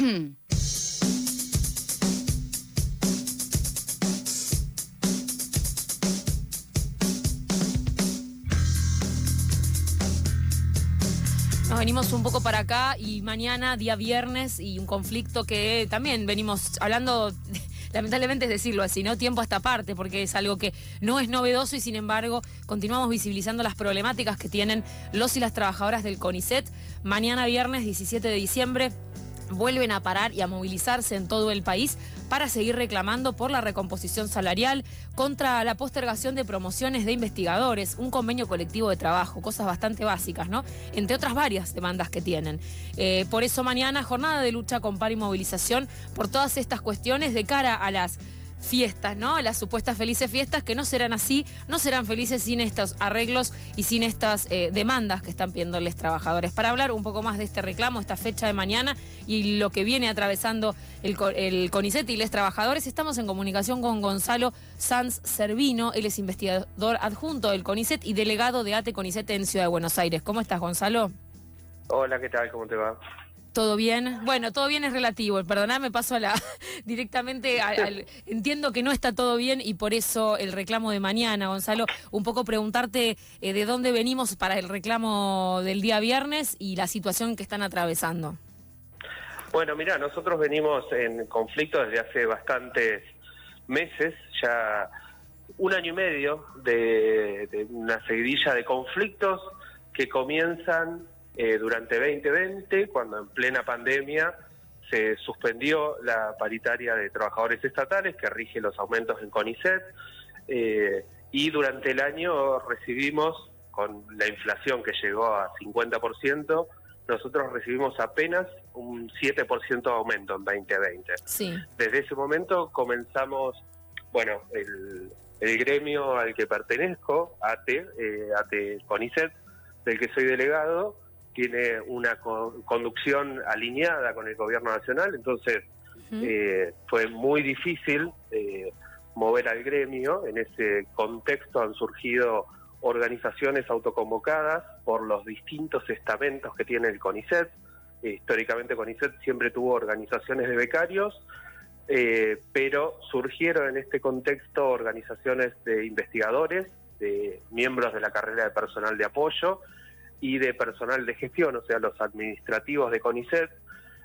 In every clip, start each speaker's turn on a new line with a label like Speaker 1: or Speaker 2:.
Speaker 1: Nos venimos un poco para acá y mañana, día viernes, y un conflicto que también venimos hablando, lamentablemente es decirlo así, ¿no? Tiempo a esta parte, porque es algo que no es novedoso y sin embargo continuamos visibilizando las problemáticas que tienen los y las trabajadoras del CONICET. Mañana viernes 17 de diciembre vuelven a parar y a movilizarse en todo el país para seguir reclamando por la recomposición salarial, contra la postergación de promociones de investigadores, un convenio colectivo de trabajo, cosas bastante básicas, ¿no? Entre otras varias demandas que tienen. Eh, por eso mañana jornada de lucha con par y movilización por todas estas cuestiones de cara a las fiestas, ¿no? Las supuestas felices fiestas que no serán así, no serán felices sin estos arreglos y sin estas eh, demandas que están pidiendo los trabajadores. Para hablar un poco más de este reclamo, esta fecha de mañana y lo que viene atravesando el, el CONICET y los trabajadores, estamos en comunicación con Gonzalo Sanz Servino, él es investigador adjunto del CONICET y delegado de ATE CONICET en Ciudad de Buenos Aires. ¿Cómo estás, Gonzalo?
Speaker 2: Hola, ¿qué tal? ¿Cómo te va?
Speaker 1: ¿Todo bien? Bueno, todo bien es relativo. Perdóname, paso a la directamente al, entiendo que no está todo bien y por eso el reclamo de mañana, Gonzalo, un poco preguntarte eh, de dónde venimos para el reclamo del día viernes y la situación que están atravesando.
Speaker 2: Bueno, mira, nosotros venimos en conflicto desde hace bastantes meses, ya un año y medio de, de una seguidilla de conflictos que comienzan eh, durante 2020, cuando en plena pandemia se suspendió la paritaria de trabajadores estatales que rige los aumentos en CONICET, eh, y durante el año recibimos, con la inflación que llegó a 50%, nosotros recibimos apenas un 7% de aumento en 2020.
Speaker 1: Sí.
Speaker 2: Desde ese momento comenzamos, bueno, el, gremio al que pertenezco, ATE, eh, ATE CONICET, del que soy delegado, tiene una conducción alineada con el gobierno nacional, entonces eh, fue muy difícil eh, mover al gremio. En ese contexto han surgido organizaciones autoconvocadas por los distintos estamentos que tiene el CONICET. históricamente CONICET siempre tuvo organizaciones de becarios, eh, pero surgieron en este contexto organizaciones de investigadores, de miembros de la carrera de personal de apoyo, y de personal de gestión, o sea, los administrativos de CONICET,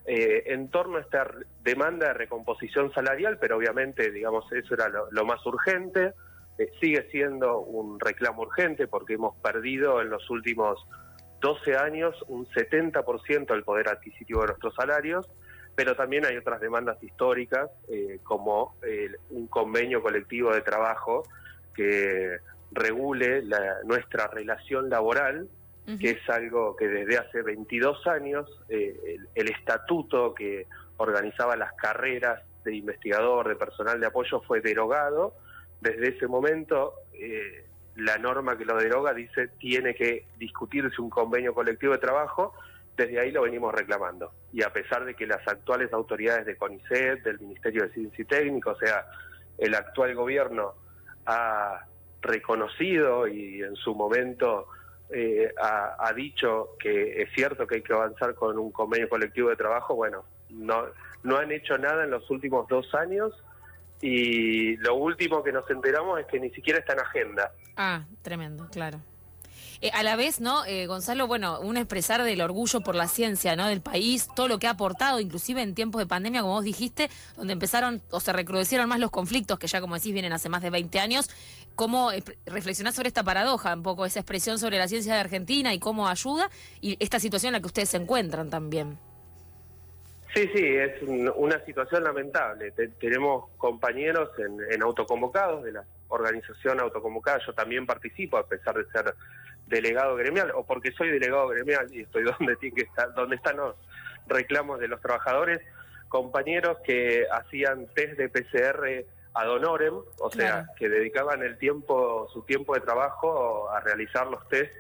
Speaker 2: eh, en torno a esta demanda de recomposición salarial, pero obviamente, digamos, eso era lo, más urgente. Eh, sigue siendo un reclamo urgente porque hemos perdido en los últimos 12 años un 70% del poder adquisitivo de nuestros salarios, pero también hay otras demandas históricas, eh, como un convenio colectivo de trabajo que regule nuestra relación laboral que es algo que desde hace 22 años eh, el, estatuto que organizaba las carreras de investigador, de personal de apoyo, fue derogado. Desde ese momento, eh, la norma que lo deroga dice tiene que discutirse un convenio colectivo de trabajo. Desde ahí lo venimos reclamando. Y a pesar de que las actuales autoridades de CONICET, del Ministerio de Ciencia y Técnica, o sea, el actual gobierno ha reconocido y en su momento eh, ha, dicho que es cierto que hay que avanzar con un convenio colectivo de trabajo, bueno, no, no han hecho nada en los últimos dos años y lo último que nos enteramos es que ni siquiera está en agenda.
Speaker 1: Ah, tremendo, claro. Eh, a la vez, ¿no, eh, Gonzalo? Bueno, un expresar del orgullo por la ciencia, ¿no? Del país, todo lo que ha aportado, inclusive en tiempos de pandemia, como vos dijiste, donde empezaron o se recrudecieron más los conflictos, que ya, como decís, vienen hace más de 20 años. ¿Cómo eh, reflexionás sobre esta paradoja, un poco esa expresión sobre la ciencia de Argentina y cómo ayuda y esta situación en la que ustedes se encuentran también?
Speaker 2: Sí, sí, es una situación lamentable. tenemos compañeros en, en, autoconvocados de la organización autoconvocada. Yo también participo, a pesar de ser delegado gremial o porque soy delegado gremial y estoy donde tiene que estar, donde están los reclamos de los trabajadores, compañeros que hacían test de PCR ad honorem, o sea, que dedicaban el tiempo, su tiempo de trabajo a realizar los test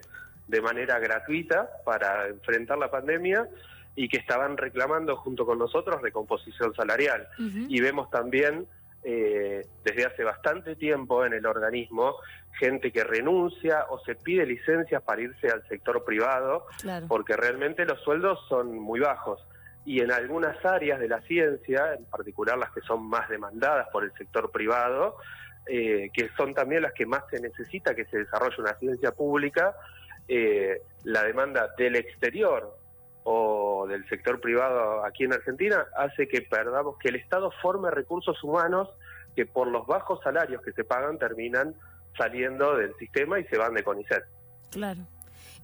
Speaker 2: de manera gratuita para enfrentar la pandemia y que estaban reclamando junto con nosotros recomposición salarial. Y vemos también eh, desde hace bastante tiempo en el organismo gente que renuncia o se pide licencias para irse al sector privado, porque realmente los sueldos son muy bajos. y en algunas áreas de la ciencia, en particular las que son más demandadas por el sector privado, eh, que son también las que más se necesita que se desarrolle una ciencia pública, eh, la demanda del exterior o del sector privado aquí en Argentina hace que perdamos, que el Estado forme recursos humanos que por los bajos salarios que se pagan terminan saliendo del sistema y se van de CONICET.
Speaker 1: Claro.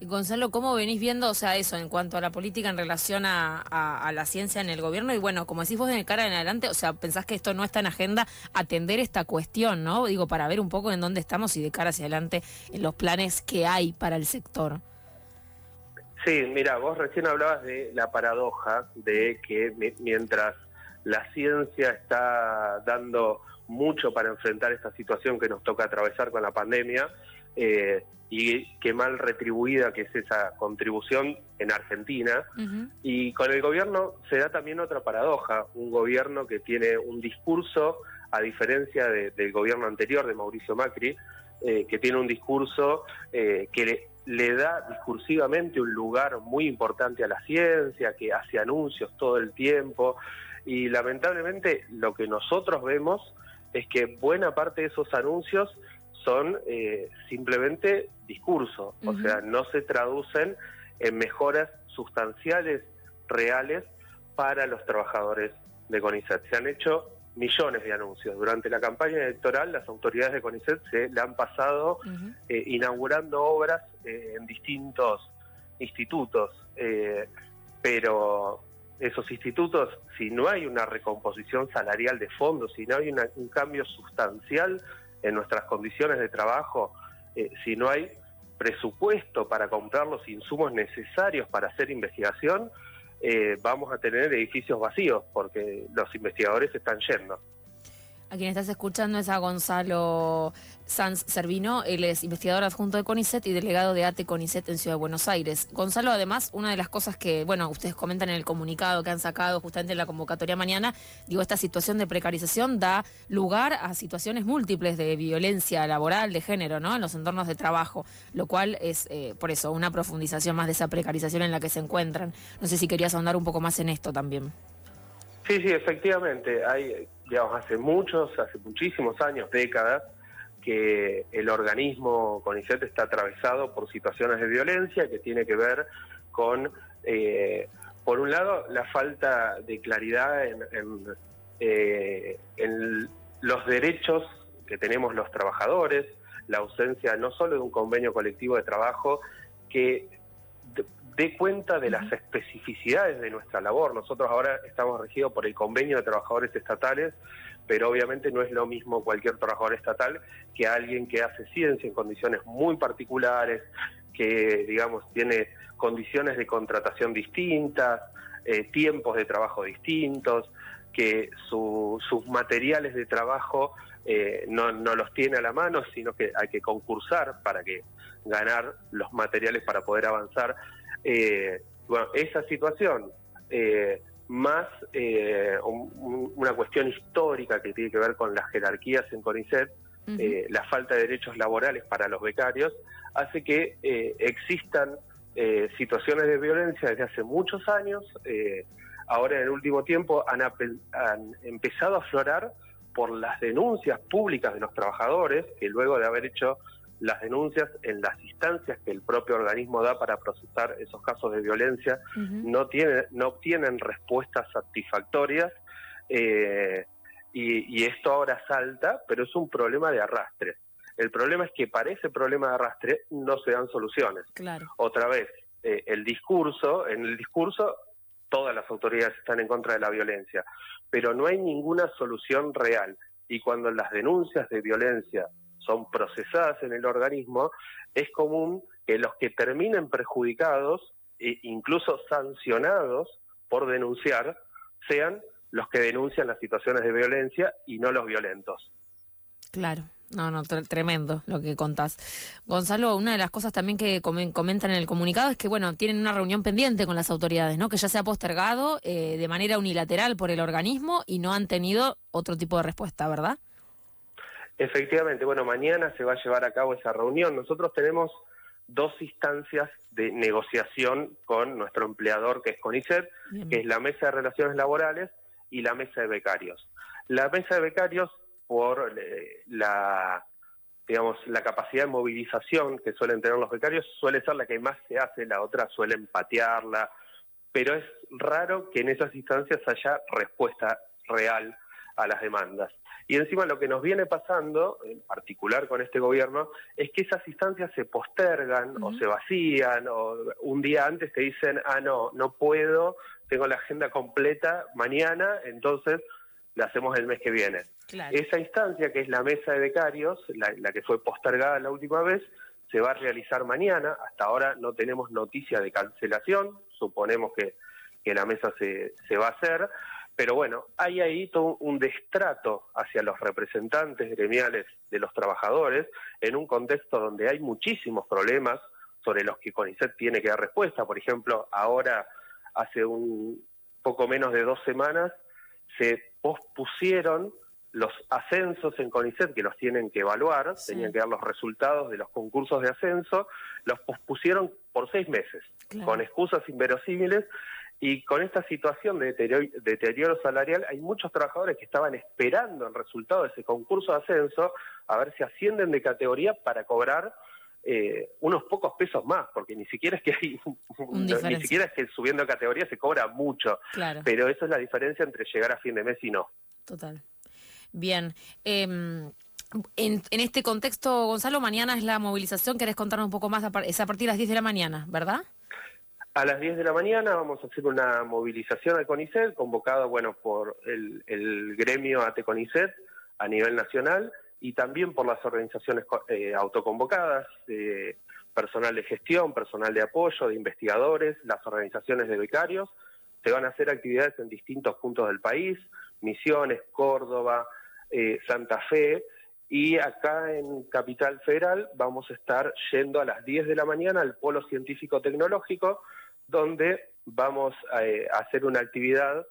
Speaker 1: Y Gonzalo, ¿cómo venís viendo, o sea, eso en cuanto a la política en relación a, la ciencia en el gobierno? Y bueno, como decís vos el cara en adelante, o sea, pensás que esto no está en agenda atender esta cuestión, ¿no? Digo, para ver un poco en dónde estamos y de cara hacia adelante en los planes que hay para el sector.
Speaker 2: Sí, mira, vos recién hablabas de la paradoja de que mientras la ciencia está dando mucho para enfrentar esta situación que nos toca atravesar con la pandemia, eh, y qué mal retribuida que es esa contribución en Argentina. Y con el gobierno se da también otra paradoja, un gobierno que tiene un discurso, a diferencia del gobierno anterior de Mauricio Macri, eh, que tiene un discurso eh, que le, le da discursivamente un lugar muy importante a la ciencia, que hace anuncios todo el tiempo, y lamentablemente lo que nosotros vemos es que buena parte de esos anuncios son eh, simplemente discurso, o sea, no se traducen en mejoras sustanciales, reales, para los trabajadores de CONICET. Se han hecho millones de anuncios. Durante la campaña electoral, las autoridades de CONICET se le han pasado eh, inaugurando obras eh, en distintos institutos, eh, pero esos institutos, si no hay una recomposición salarial de fondo, si no hay un cambio sustancial en nuestras condiciones de trabajo, si no hay presupuesto para comprar los insumos necesarios para hacer investigación, eh, vamos a tener edificios vacíos porque los investigadores están yendo.
Speaker 1: A quien estás escuchando es a Gonzalo Sanz Servino, él es investigador adjunto de CONICET y delegado de ATE CONICET en Ciudad de Buenos Aires. Gonzalo, además, una de las cosas que, bueno, ustedes comentan en el comunicado que han sacado justamente en la convocatoria mañana, digo, esta situación de precarización da lugar a situaciones múltiples de violencia laboral, de género, ¿no? En los entornos de trabajo, lo cual es, eh, por eso, una profundización más de esa precarización en la que se encuentran. No sé si querías ahondar un poco más en esto también.
Speaker 2: Sí, sí, efectivamente. Hay, digamos, hace muchos, hace muchísimos años, décadas, que el organismo CONICET está atravesado por situaciones de violencia que tiene que ver con, eh, por un lado, la falta de claridad en, eh, en los derechos que tenemos los trabajadores, la ausencia no solo de un convenio colectivo de trabajo que dé cuenta de las especificidades de nuestra labor. Nosotros ahora estamos regidos por el convenio de trabajadores estatales, pero obviamente no es lo mismo cualquier trabajador estatal que alguien que hace ciencia en condiciones muy particulares, que digamos tiene condiciones de contratación distintas, eh, tiempos de trabajo distintos, que sus materiales de trabajo eh, no, no los tiene a la mano, sino que hay que concursar para que ganar los materiales para poder avanzar eh, bueno, esa situación, eh, más eh, una cuestión histórica que tiene que ver con las jerarquías en CONICET, la falta de derechos laborales para los becarios, hace que existan situaciones de violencia desde hace muchos años. ahora en el último tiempo han, han empezado a aflorar por las denuncias públicas de los trabajadores, que luego de haber hecho las denuncias en las instancias que el propio organismo da para procesar esos casos de violencia no tiene, no obtienen respuestas satisfactorias eh, y, esto ahora salta, pero es un problema de arrastre. El problema es que para ese problema de arrastre no se dan soluciones.
Speaker 1: Claro.
Speaker 2: Otra vez, eh, el discurso, en el discurso todas las autoridades están en contra de la violencia, pero no hay ninguna solución real. Y cuando las denuncias de violencia son procesadas en el organismo, es común que los que terminen perjudicados e incluso sancionados por denunciar sean los que denuncian las situaciones de violencia y no los violentos.
Speaker 1: Claro. No, no, tremendo lo que contás. Gonzalo, una de las cosas también que comentan en el comunicado es que, bueno, tienen una reunión pendiente con las autoridades, ¿no? Que ya se ha postergado eh, de manera unilateral por el organismo y no han tenido otro tipo de respuesta, ¿verdad?
Speaker 2: Efectivamente, bueno, mañana se va a llevar a cabo esa reunión. Nosotros tenemos dos instancias de negociación con nuestro empleador, que es CONICET, que es la Mesa de Relaciones Laborales y la Mesa de Becarios. La Mesa de Becarios, por eh, la digamos, la capacidad de movilización que suelen tener los becarios suele ser la que más se hace, la otra suele patearla, pero es raro que en esas instancias haya respuesta real a las demandas. Y encima lo que nos viene pasando, en particular con este gobierno, es que esas instancias se postergan o se vacían o un día antes te dicen, ah, no, no puedo, tengo la agenda completa mañana, entonces la hacemos el mes que viene. Esa instancia, que es la mesa de becarios, la, que fue postergada la última vez, se va a realizar mañana. Hasta ahora no tenemos noticia de cancelación, suponemos que, que la mesa se, se va a hacer. Pero bueno, hay ahí todo un destrato hacia los representantes gremiales de los trabajadores en un contexto donde hay muchísimos problemas sobre los que CONICET tiene que dar respuesta. Por ejemplo, ahora, hace un poco menos de dos semanas, se pospusieron los ascensos en CONICET, que los tienen que evaluar, tenían que dar los resultados de los concursos de ascenso, los pospusieron por seis meses, con excusas inverosímiles, y con esta situación de deterioro, salarial, hay muchos trabajadores que estaban esperando el resultado de ese concurso de ascenso, a ver si ascienden de categoría para cobrar eh, unos pocos pesos más, porque ni siquiera es que hay, ni siquiera es que subiendo de categoría se cobra mucho, pero eso es la diferencia entre llegar a fin de mes y no.
Speaker 1: Total. Bien. Em, en, este contexto, Gonzalo, mañana es la movilización. ¿Querés contarnos un poco más? Es a partir de las 10 de la mañana, ¿verdad?
Speaker 2: A las 10 de la mañana vamos a hacer una movilización al CONICET, convocado bueno, por el, gremio AT CONICET a nivel nacional y también por las organizaciones eh, autoconvocadas, personal de gestión, personal de apoyo, de investigadores, las organizaciones de becarios. Se van a hacer actividades en distintos puntos del país, Misiones, Córdoba, eh, Santa Fe, y acá en Capital Federal vamos a estar yendo a las 10 de la mañana al Polo Científico Tecnológico, donde vamos a, eh, hacer una actividad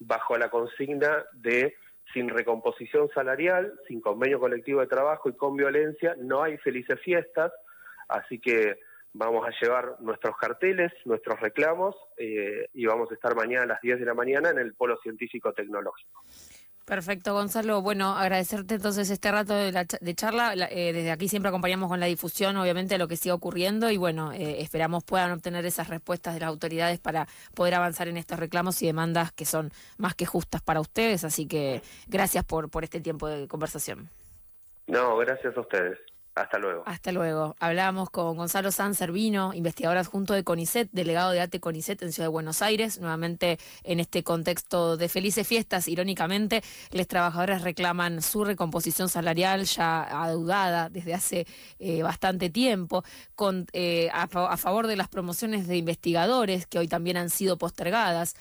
Speaker 2: bajo la consigna de sin recomposición salarial, sin convenio colectivo de trabajo y con violencia, no hay felices fiestas, así que vamos a llevar nuestros carteles, nuestros reclamos eh, y vamos a estar mañana a las 10 de la mañana en el Polo Científico Tecnológico.
Speaker 1: Perfecto, Gonzalo. Bueno, agradecerte entonces este rato de, de charla. Eh, desde aquí siempre acompañamos con la difusión, obviamente, de lo que sigue ocurriendo y bueno, eh, esperamos puedan obtener esas respuestas de las autoridades para poder avanzar en estos reclamos y demandas que son más que justas para ustedes. Así que gracias por, por este tiempo de conversación.
Speaker 2: No, gracias a ustedes. Hasta luego.
Speaker 1: Hasta luego. Hablamos con Gonzalo San Servino, investigador adjunto de CONICET, delegado de ATE CONICET en Ciudad de Buenos Aires. Nuevamente en este contexto de felices fiestas, irónicamente, los trabajadores reclaman su recomposición salarial ya adeudada desde hace eh, bastante tiempo, con, eh, a favor de las promociones de investigadores que hoy también han sido postergadas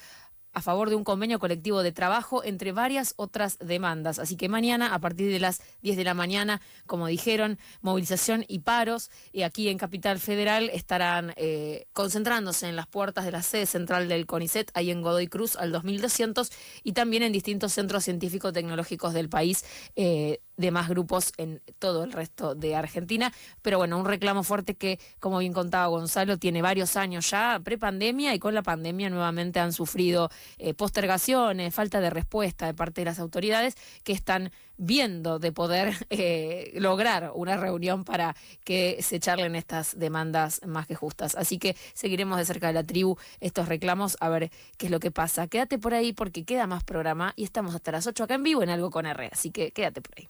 Speaker 1: a favor de un convenio colectivo de trabajo, entre varias otras demandas. Así que mañana, a partir de las 10 de la mañana, como dijeron, movilización y paros. Y aquí en Capital Federal estarán eh, concentrándose en las puertas de la sede central del CONICET, ahí en Godoy Cruz, al 2200, y también en distintos centros científicos tecnológicos del país. Eh, de más grupos en todo el resto de Argentina. Pero bueno, un reclamo fuerte que, como bien contaba Gonzalo, tiene varios años ya, prepandemia y con la pandemia nuevamente han sufrido eh, postergaciones, falta de respuesta de parte de las autoridades que están viendo de poder eh, lograr una reunión para que se charlen estas demandas más que justas. Así que seguiremos de cerca de la tribu estos reclamos a ver qué es lo que pasa. Quédate por ahí porque queda más programa y estamos hasta las 8 acá en vivo en Algo con R, así que quédate por ahí.